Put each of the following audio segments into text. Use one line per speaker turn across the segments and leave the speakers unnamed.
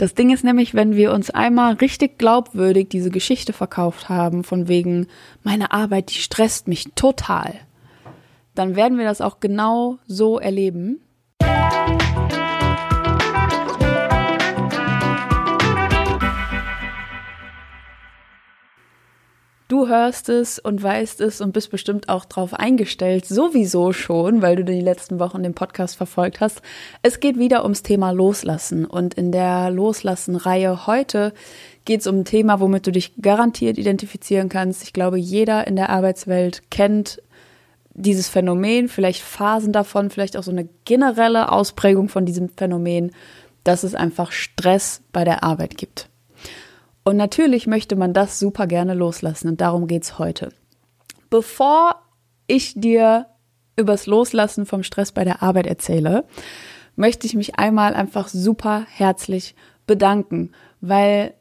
Das Ding ist nämlich, wenn wir uns einmal richtig glaubwürdig diese Geschichte verkauft haben, von wegen, meine Arbeit, die stresst mich total, dann werden wir das auch genau so erleben. Du hörst es und weißt es und bist bestimmt auch drauf eingestellt, sowieso schon, weil du die letzten Wochen den Podcast verfolgt hast. Es geht wieder ums Thema Loslassen und in der Loslassen-Reihe heute geht es um ein Thema, womit du dich garantiert identifizieren kannst. Ich glaube, jeder in der Arbeitswelt kennt dieses Phänomen, vielleicht Phasen davon, vielleicht auch so eine generelle Ausprägung von diesem Phänomen, dass es einfach Stress bei der Arbeit gibt. Und natürlich möchte man das super gerne loslassen und darum geht's heute. Bevor ich dir übers Loslassen vom Stress bei der Arbeit erzähle, möchte ich mich einmal einfach super herzlich bedanken, weil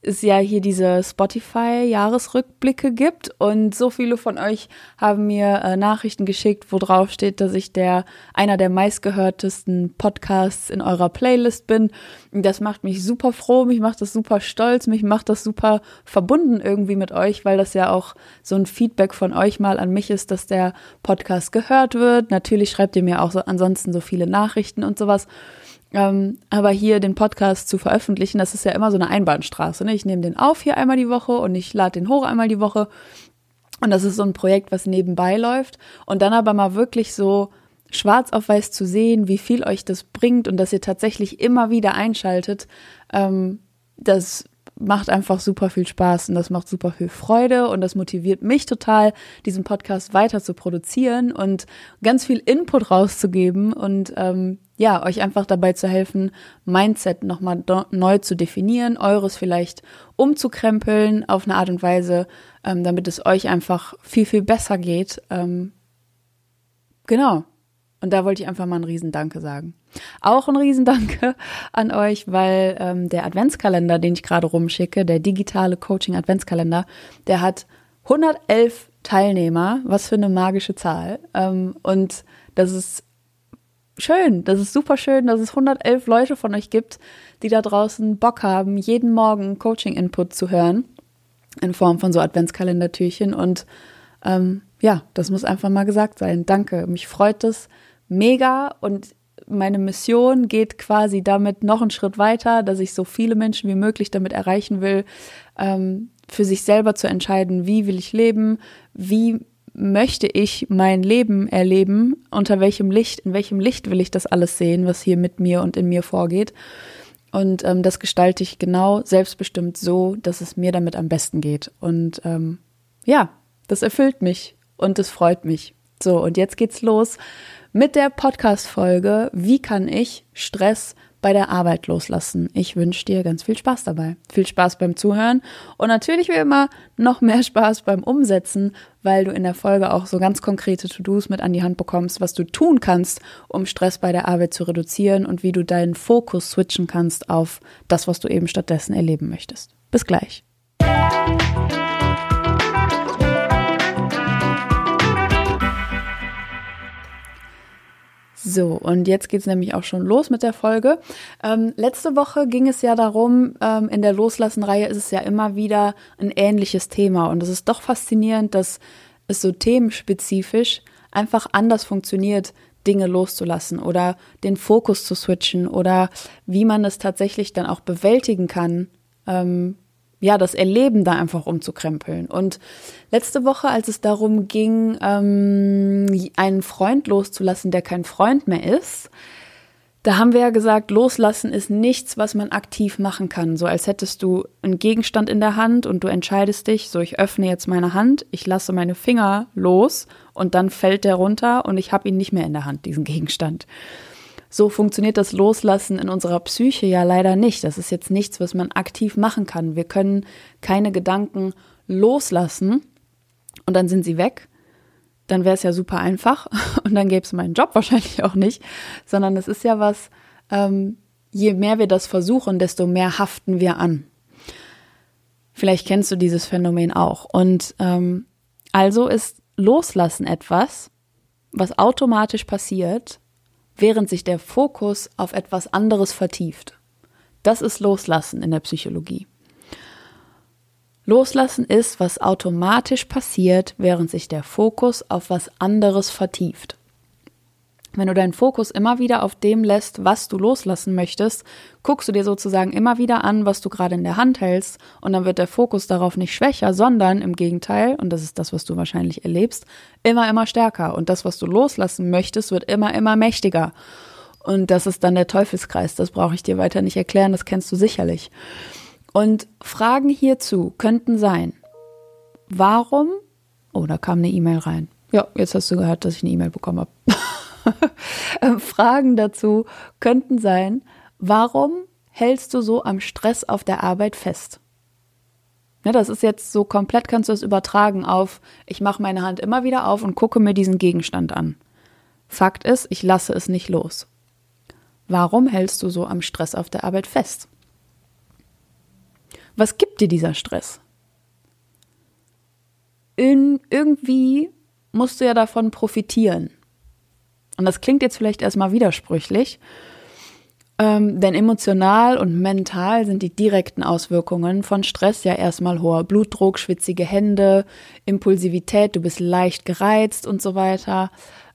es ja hier diese Spotify-Jahresrückblicke gibt und so viele von euch haben mir äh, Nachrichten geschickt, wo drauf steht, dass ich der einer der meistgehörtesten Podcasts in eurer Playlist bin. Das macht mich super froh, mich macht das super stolz, mich macht das super verbunden irgendwie mit euch, weil das ja auch so ein Feedback von euch mal an mich ist, dass der Podcast gehört wird. Natürlich schreibt ihr mir auch so ansonsten so viele Nachrichten und sowas. Ähm, aber hier den Podcast zu veröffentlichen, das ist ja immer so eine Einbahnstraße. Ne? Ich nehme den auf hier einmal die Woche und ich lade den hoch einmal die Woche. Und das ist so ein Projekt, was nebenbei läuft. Und dann aber mal wirklich so schwarz auf weiß zu sehen, wie viel euch das bringt und dass ihr tatsächlich immer wieder einschaltet, ähm, das macht einfach super viel Spaß und das macht super viel Freude und das motiviert mich total, diesen Podcast weiter zu produzieren und ganz viel Input rauszugeben und ähm, ja, euch einfach dabei zu helfen, Mindset nochmal neu zu definieren, eures vielleicht umzukrempeln auf eine Art und Weise, ähm, damit es euch einfach viel, viel besser geht. Ähm, genau. Und da wollte ich einfach mal ein Riesendanke sagen. Auch ein Riesendanke an euch, weil ähm, der Adventskalender, den ich gerade rumschicke, der digitale Coaching Adventskalender, der hat 111 Teilnehmer. Was für eine magische Zahl. Ähm, und das ist schön. Das ist super schön, dass es 111 Leute von euch gibt, die da draußen Bock haben, jeden Morgen Coaching-Input zu hören. In Form von so Adventskalendertürchen. Und ähm, ja, das muss einfach mal gesagt sein. Danke. Mich freut es mega und meine Mission geht quasi damit noch einen Schritt weiter, dass ich so viele Menschen wie möglich damit erreichen will, ähm, für sich selber zu entscheiden, wie will ich leben, wie möchte ich mein Leben erleben, unter welchem Licht, in welchem Licht will ich das alles sehen, was hier mit mir und in mir vorgeht. Und ähm, das gestalte ich genau selbstbestimmt so, dass es mir damit am besten geht. Und ähm, ja, das erfüllt mich und es freut mich. So, und jetzt geht's los mit der Podcast-Folge Wie kann ich Stress bei der Arbeit loslassen? Ich wünsche dir ganz viel Spaß dabei. Viel Spaß beim Zuhören und natürlich wie immer noch mehr Spaß beim Umsetzen, weil du in der Folge auch so ganz konkrete To-Dos mit an die Hand bekommst, was du tun kannst, um Stress bei der Arbeit zu reduzieren und wie du deinen Fokus switchen kannst auf das, was du eben stattdessen erleben möchtest. Bis gleich. So, und jetzt geht's nämlich auch schon los mit der Folge. Ähm, letzte Woche ging es ja darum, ähm, in der Loslassen-Reihe ist es ja immer wieder ein ähnliches Thema. Und es ist doch faszinierend, dass es so themenspezifisch einfach anders funktioniert, Dinge loszulassen oder den Fokus zu switchen oder wie man es tatsächlich dann auch bewältigen kann, ähm, ja, das Erleben da einfach umzukrempeln. Und letzte Woche, als es darum ging, ähm, einen Freund loszulassen, der kein Freund mehr ist, da haben wir ja gesagt, loslassen ist nichts, was man aktiv machen kann. So als hättest du einen Gegenstand in der Hand und du entscheidest dich, so ich öffne jetzt meine Hand, ich lasse meine Finger los und dann fällt der runter und ich habe ihn nicht mehr in der Hand, diesen Gegenstand. So funktioniert das Loslassen in unserer Psyche ja leider nicht. Das ist jetzt nichts, was man aktiv machen kann. Wir können keine Gedanken loslassen und dann sind sie weg. Dann wäre es ja super einfach und dann gäbe es meinen Job wahrscheinlich auch nicht, sondern es ist ja was, ähm, je mehr wir das versuchen, desto mehr haften wir an. Vielleicht kennst du dieses Phänomen auch. Und ähm, also ist Loslassen etwas, was automatisch passiert, während sich der Fokus auf etwas anderes vertieft. Das ist Loslassen in der Psychologie. Loslassen ist, was automatisch passiert, während sich der Fokus auf was anderes vertieft. Wenn du deinen Fokus immer wieder auf dem lässt, was du loslassen möchtest, guckst du dir sozusagen immer wieder an, was du gerade in der Hand hältst, und dann wird der Fokus darauf nicht schwächer, sondern im Gegenteil, und das ist das, was du wahrscheinlich erlebst, immer, immer stärker. Und das, was du loslassen möchtest, wird immer, immer mächtiger. Und das ist dann der Teufelskreis. Das brauche ich dir weiter nicht erklären, das kennst du sicherlich. Und Fragen hierzu könnten sein, warum, oh, da kam eine E-Mail rein. Ja, jetzt hast du gehört, dass ich eine E-Mail bekommen habe. Fragen dazu könnten sein, warum hältst du so am Stress auf der Arbeit fest? Ja, das ist jetzt so komplett, kannst du es übertragen auf, ich mache meine Hand immer wieder auf und gucke mir diesen Gegenstand an. Fakt ist, ich lasse es nicht los. Warum hältst du so am Stress auf der Arbeit fest? Was gibt dir dieser Stress? In, irgendwie musst du ja davon profitieren. Und das klingt jetzt vielleicht erstmal widersprüchlich, ähm, denn emotional und mental sind die direkten Auswirkungen von Stress ja erstmal hoher Blutdruck, schwitzige Hände, Impulsivität, du bist leicht gereizt und so weiter.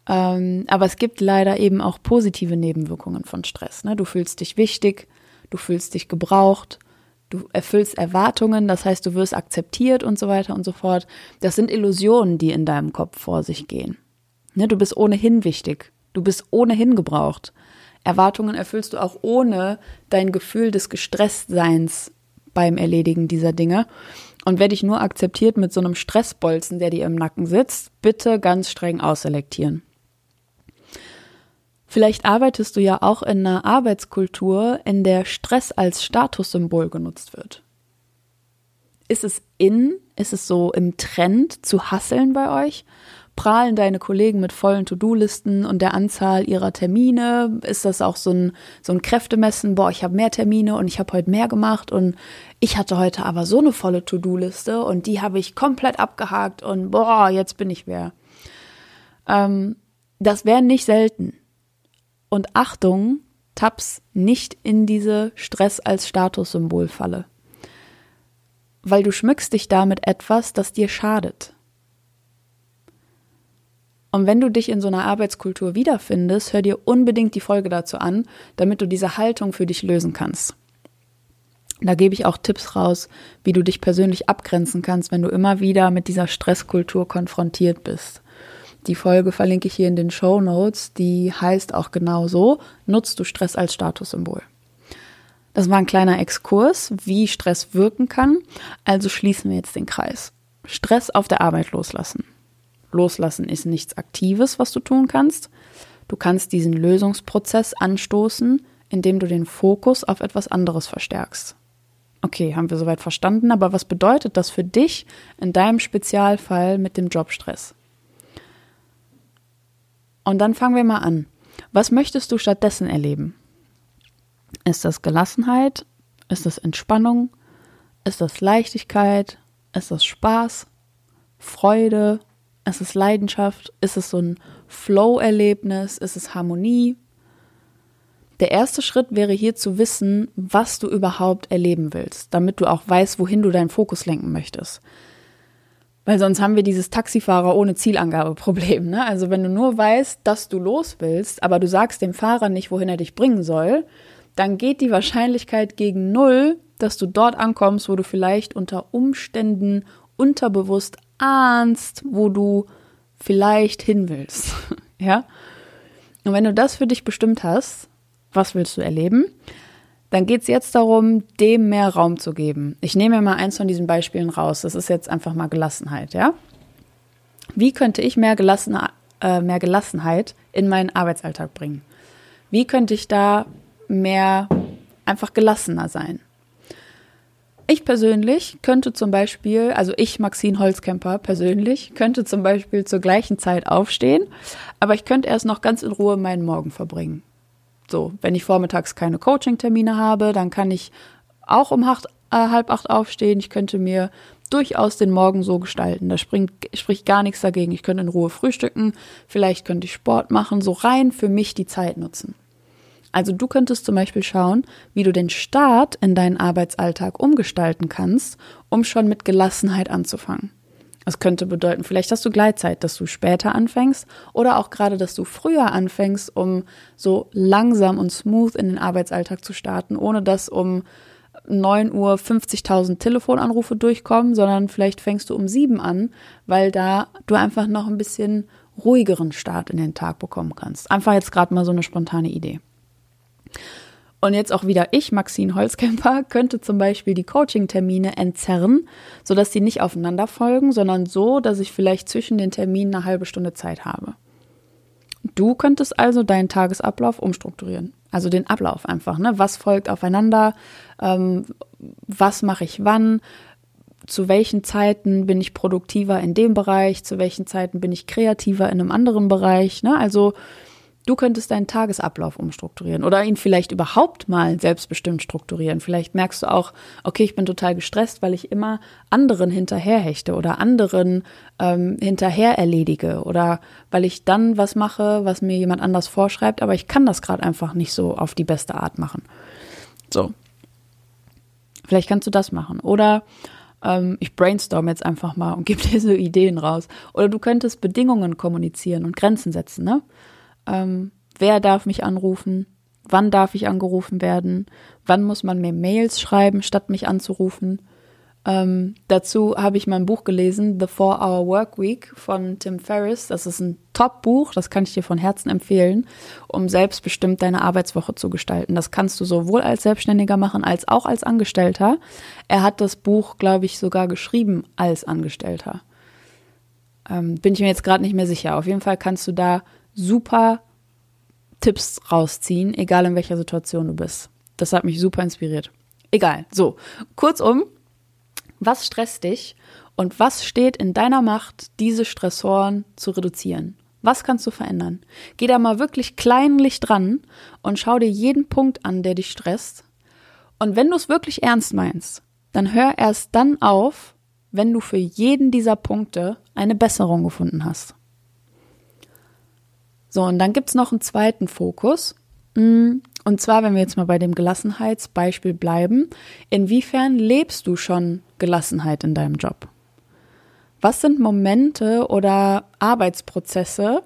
Ähm, aber es gibt leider eben auch positive Nebenwirkungen von Stress. Ne? Du fühlst dich wichtig, du fühlst dich gebraucht, du erfüllst Erwartungen, das heißt, du wirst akzeptiert und so weiter und so fort. Das sind Illusionen, die in deinem Kopf vor sich gehen. Ne? Du bist ohnehin wichtig. Du bist ohnehin gebraucht. Erwartungen erfüllst du auch ohne dein Gefühl des Gestresstseins beim Erledigen dieser Dinge. Und wer dich nur akzeptiert mit so einem Stressbolzen, der dir im Nacken sitzt, bitte ganz streng ausselektieren. Vielleicht arbeitest du ja auch in einer Arbeitskultur, in der Stress als Statussymbol genutzt wird. Ist es in, ist es so im Trend zu hasseln bei euch? Prahlen deine Kollegen mit vollen To-Do-Listen und der Anzahl ihrer Termine? Ist das auch so ein, so ein Kräftemessen? Boah, ich habe mehr Termine und ich habe heute mehr gemacht und ich hatte heute aber so eine volle To-Do-Liste und die habe ich komplett abgehakt und boah, jetzt bin ich wer. Ähm, das wäre nicht selten. Und Achtung, taps nicht in diese Stress als Statussymbol falle. Weil du schmückst dich damit etwas, das dir schadet. Und wenn du dich in so einer Arbeitskultur wiederfindest, hör dir unbedingt die Folge dazu an, damit du diese Haltung für dich lösen kannst. Da gebe ich auch Tipps raus, wie du dich persönlich abgrenzen kannst, wenn du immer wieder mit dieser Stresskultur konfrontiert bist. Die Folge verlinke ich hier in den Show Notes, die heißt auch genau so, nutzt du Stress als Statussymbol. Das war ein kleiner Exkurs, wie Stress wirken kann, also schließen wir jetzt den Kreis. Stress auf der Arbeit loslassen. Loslassen ist nichts Aktives, was du tun kannst. Du kannst diesen Lösungsprozess anstoßen, indem du den Fokus auf etwas anderes verstärkst. Okay, haben wir soweit verstanden, aber was bedeutet das für dich in deinem Spezialfall mit dem Jobstress? Und dann fangen wir mal an. Was möchtest du stattdessen erleben? Ist das Gelassenheit? Ist das Entspannung? Ist das Leichtigkeit? Ist das Spaß? Freude? Ist es Leidenschaft? Ist es so ein Flow-Erlebnis? Ist es Harmonie? Der erste Schritt wäre hier zu wissen, was du überhaupt erleben willst, damit du auch weißt, wohin du deinen Fokus lenken möchtest. Weil sonst haben wir dieses Taxifahrer ohne Zielangabe-Problem. Ne? Also wenn du nur weißt, dass du los willst, aber du sagst dem Fahrer nicht, wohin er dich bringen soll, dann geht die Wahrscheinlichkeit gegen null, dass du dort ankommst, wo du vielleicht unter Umständen unterbewusst ahnst, wo du vielleicht hin willst. ja? Und wenn du das für dich bestimmt hast, was willst du erleben? Dann geht es jetzt darum, dem mehr Raum zu geben. Ich nehme mir mal eins von diesen Beispielen raus. Das ist jetzt einfach mal Gelassenheit, ja? Wie könnte ich mehr, Gelassen, äh, mehr Gelassenheit in meinen Arbeitsalltag bringen? Wie könnte ich da mehr einfach gelassener sein? Ich persönlich könnte zum Beispiel, also ich, Maxine Holzkemper persönlich, könnte zum Beispiel zur gleichen Zeit aufstehen, aber ich könnte erst noch ganz in Ruhe meinen Morgen verbringen. So, wenn ich vormittags keine Coaching-Termine habe, dann kann ich auch um acht, äh, halb acht aufstehen. Ich könnte mir durchaus den Morgen so gestalten. Da springt, spricht gar nichts dagegen. Ich könnte in Ruhe frühstücken, vielleicht könnte ich Sport machen, so rein für mich die Zeit nutzen. Also du könntest zum Beispiel schauen, wie du den Start in deinen Arbeitsalltag umgestalten kannst, um schon mit Gelassenheit anzufangen. Das könnte bedeuten, vielleicht hast du Gleitzeit, dass du später anfängst oder auch gerade, dass du früher anfängst, um so langsam und smooth in den Arbeitsalltag zu starten, ohne dass um 9 Uhr 50.000 Telefonanrufe durchkommen, sondern vielleicht fängst du um 7 an, weil da du einfach noch ein bisschen ruhigeren Start in den Tag bekommen kannst. Einfach jetzt gerade mal so eine spontane Idee. Und jetzt auch wieder ich, Maxine Holzkämper, könnte zum Beispiel die Coaching-Termine entzerren, sodass sie nicht aufeinander folgen, sondern so, dass ich vielleicht zwischen den Terminen eine halbe Stunde Zeit habe. Du könntest also deinen Tagesablauf umstrukturieren. Also den Ablauf einfach, ne? Was folgt aufeinander? Ähm, was mache ich wann? Zu welchen Zeiten bin ich produktiver in dem Bereich? Zu welchen Zeiten bin ich kreativer in einem anderen Bereich? Ne? Also Du könntest deinen Tagesablauf umstrukturieren oder ihn vielleicht überhaupt mal selbstbestimmt strukturieren. Vielleicht merkst du auch, okay, ich bin total gestresst, weil ich immer anderen hinterherhechte oder anderen ähm, hinterher erledige oder weil ich dann was mache, was mir jemand anders vorschreibt, aber ich kann das gerade einfach nicht so auf die beste Art machen. So. Vielleicht kannst du das machen. Oder ähm, ich brainstorm jetzt einfach mal und gebe dir so Ideen raus. Oder du könntest Bedingungen kommunizieren und Grenzen setzen, ne? Ähm, wer darf mich anrufen, wann darf ich angerufen werden, wann muss man mir Mails schreiben, statt mich anzurufen. Ähm, dazu habe ich mein Buch gelesen, The Four Hour Work Week von Tim Ferriss. Das ist ein Top-Buch, das kann ich dir von Herzen empfehlen, um selbstbestimmt deine Arbeitswoche zu gestalten. Das kannst du sowohl als Selbstständiger machen als auch als Angestellter. Er hat das Buch, glaube ich, sogar geschrieben als Angestellter. Ähm, bin ich mir jetzt gerade nicht mehr sicher. Auf jeden Fall kannst du da super Tipps rausziehen, egal in welcher Situation du bist. Das hat mich super inspiriert. Egal. So, kurzum, was stresst dich und was steht in deiner Macht, diese Stressoren zu reduzieren? Was kannst du verändern? Geh da mal wirklich kleinlich dran und schau dir jeden Punkt an, der dich stresst. Und wenn du es wirklich ernst meinst, dann hör erst dann auf, wenn du für jeden dieser Punkte eine Besserung gefunden hast. So, und dann gibt's noch einen zweiten Fokus. Mm, und zwar, wenn wir jetzt mal bei dem Gelassenheitsbeispiel bleiben, inwiefern lebst du schon Gelassenheit in deinem Job? Was sind Momente oder Arbeitsprozesse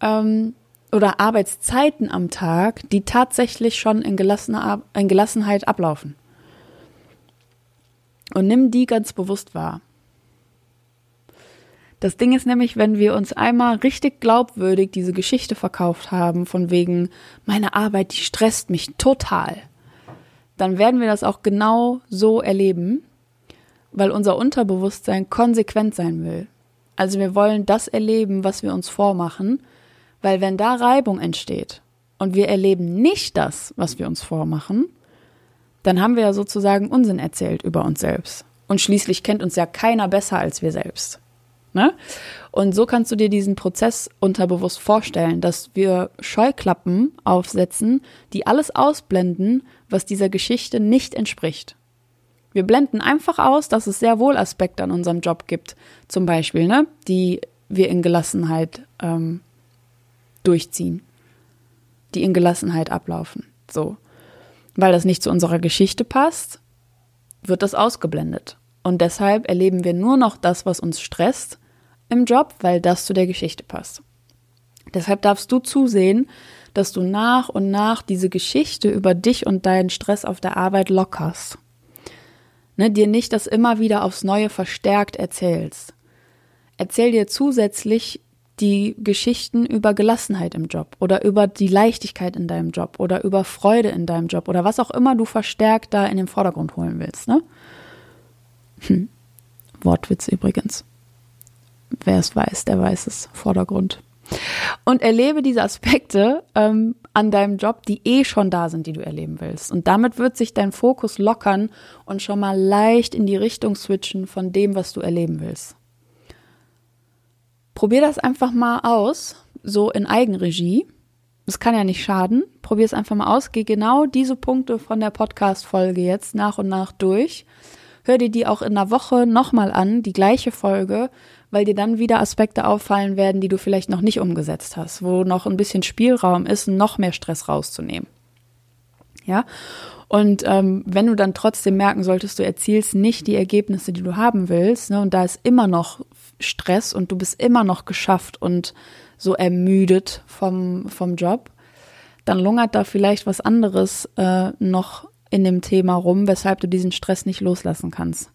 ähm, oder Arbeitszeiten am Tag, die tatsächlich schon in, in Gelassenheit ablaufen? Und nimm die ganz bewusst wahr. Das Ding ist nämlich, wenn wir uns einmal richtig glaubwürdig diese Geschichte verkauft haben, von wegen, meine Arbeit, die stresst mich total, dann werden wir das auch genau so erleben, weil unser Unterbewusstsein konsequent sein will. Also wir wollen das erleben, was wir uns vormachen, weil wenn da Reibung entsteht und wir erleben nicht das, was wir uns vormachen, dann haben wir ja sozusagen Unsinn erzählt über uns selbst. Und schließlich kennt uns ja keiner besser als wir selbst. Ne? Und so kannst du dir diesen Prozess unterbewusst vorstellen, dass wir Scheuklappen aufsetzen, die alles ausblenden, was dieser Geschichte nicht entspricht. Wir blenden einfach aus, dass es sehr wohl Aspekte an unserem Job gibt, zum Beispiel, ne, die wir in Gelassenheit ähm, durchziehen, die in Gelassenheit ablaufen. So, weil das nicht zu unserer Geschichte passt, wird das ausgeblendet. Und deshalb erleben wir nur noch das, was uns stresst im Job, weil das zu der Geschichte passt. Deshalb darfst du zusehen, dass du nach und nach diese Geschichte über dich und deinen Stress auf der Arbeit lockerst. Ne, dir nicht das immer wieder aufs Neue verstärkt erzählst. Erzähl dir zusätzlich die Geschichten über Gelassenheit im Job oder über die Leichtigkeit in deinem Job oder über Freude in deinem Job oder was auch immer du verstärkt da in den Vordergrund holen willst. Ne? Hm. Wortwitz übrigens wer es weiß, der weiß es, Vordergrund. Und erlebe diese Aspekte ähm, an deinem Job, die eh schon da sind, die du erleben willst. Und damit wird sich dein Fokus lockern und schon mal leicht in die Richtung switchen von dem, was du erleben willst. Probier das einfach mal aus, so in Eigenregie. Das kann ja nicht schaden. Probier es einfach mal aus. Geh genau diese Punkte von der Podcast-Folge jetzt nach und nach durch. Hör dir die auch in einer Woche nochmal an, die gleiche Folge, weil dir dann wieder Aspekte auffallen werden, die du vielleicht noch nicht umgesetzt hast, wo noch ein bisschen Spielraum ist, noch mehr Stress rauszunehmen. Ja. Und ähm, wenn du dann trotzdem merken solltest, du erzielst nicht die Ergebnisse, die du haben willst, ne, und da ist immer noch Stress und du bist immer noch geschafft und so ermüdet vom, vom Job, dann lungert da vielleicht was anderes äh, noch in dem Thema rum, weshalb du diesen Stress nicht loslassen kannst.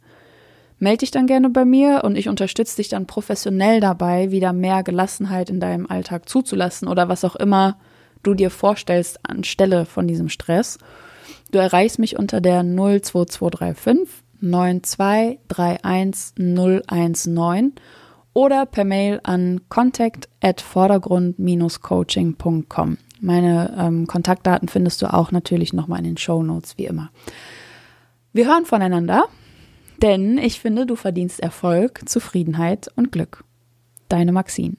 Meld dich dann gerne bei mir und ich unterstütze dich dann professionell dabei, wieder mehr Gelassenheit in deinem Alltag zuzulassen oder was auch immer du dir vorstellst anstelle von diesem Stress. Du erreichst mich unter der 02235 9231019 oder per Mail an contact at vordergrund-coaching.com. Meine ähm, Kontaktdaten findest du auch natürlich nochmal in den Show Notes, wie immer. Wir hören voneinander, denn ich finde, du verdienst Erfolg, Zufriedenheit und Glück. Deine Maxine.